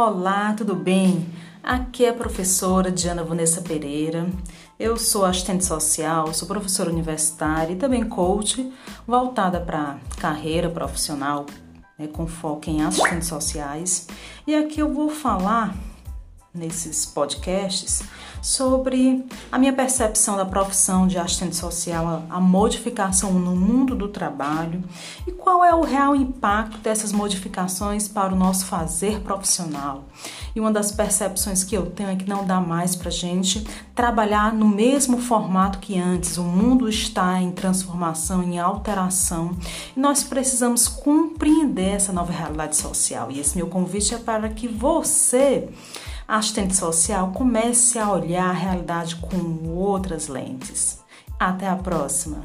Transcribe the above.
Olá, tudo bem? Aqui é a professora Diana Vanessa Pereira. Eu sou assistente social, sou professora universitária e também coach voltada para carreira profissional, né, com foco em assistentes sociais. E aqui eu vou falar nesses podcasts sobre a minha percepção da profissão de assistente social, a modificação no mundo do trabalho e qual é o real impacto dessas modificações para o nosso fazer profissional. E uma das percepções que eu tenho é que não dá mais para gente trabalhar no mesmo formato que antes. O mundo está em transformação, em alteração e nós precisamos compreender essa nova realidade social. E esse meu convite é para que você a assistente social comece a olhar a realidade com outras lentes. Até a próxima!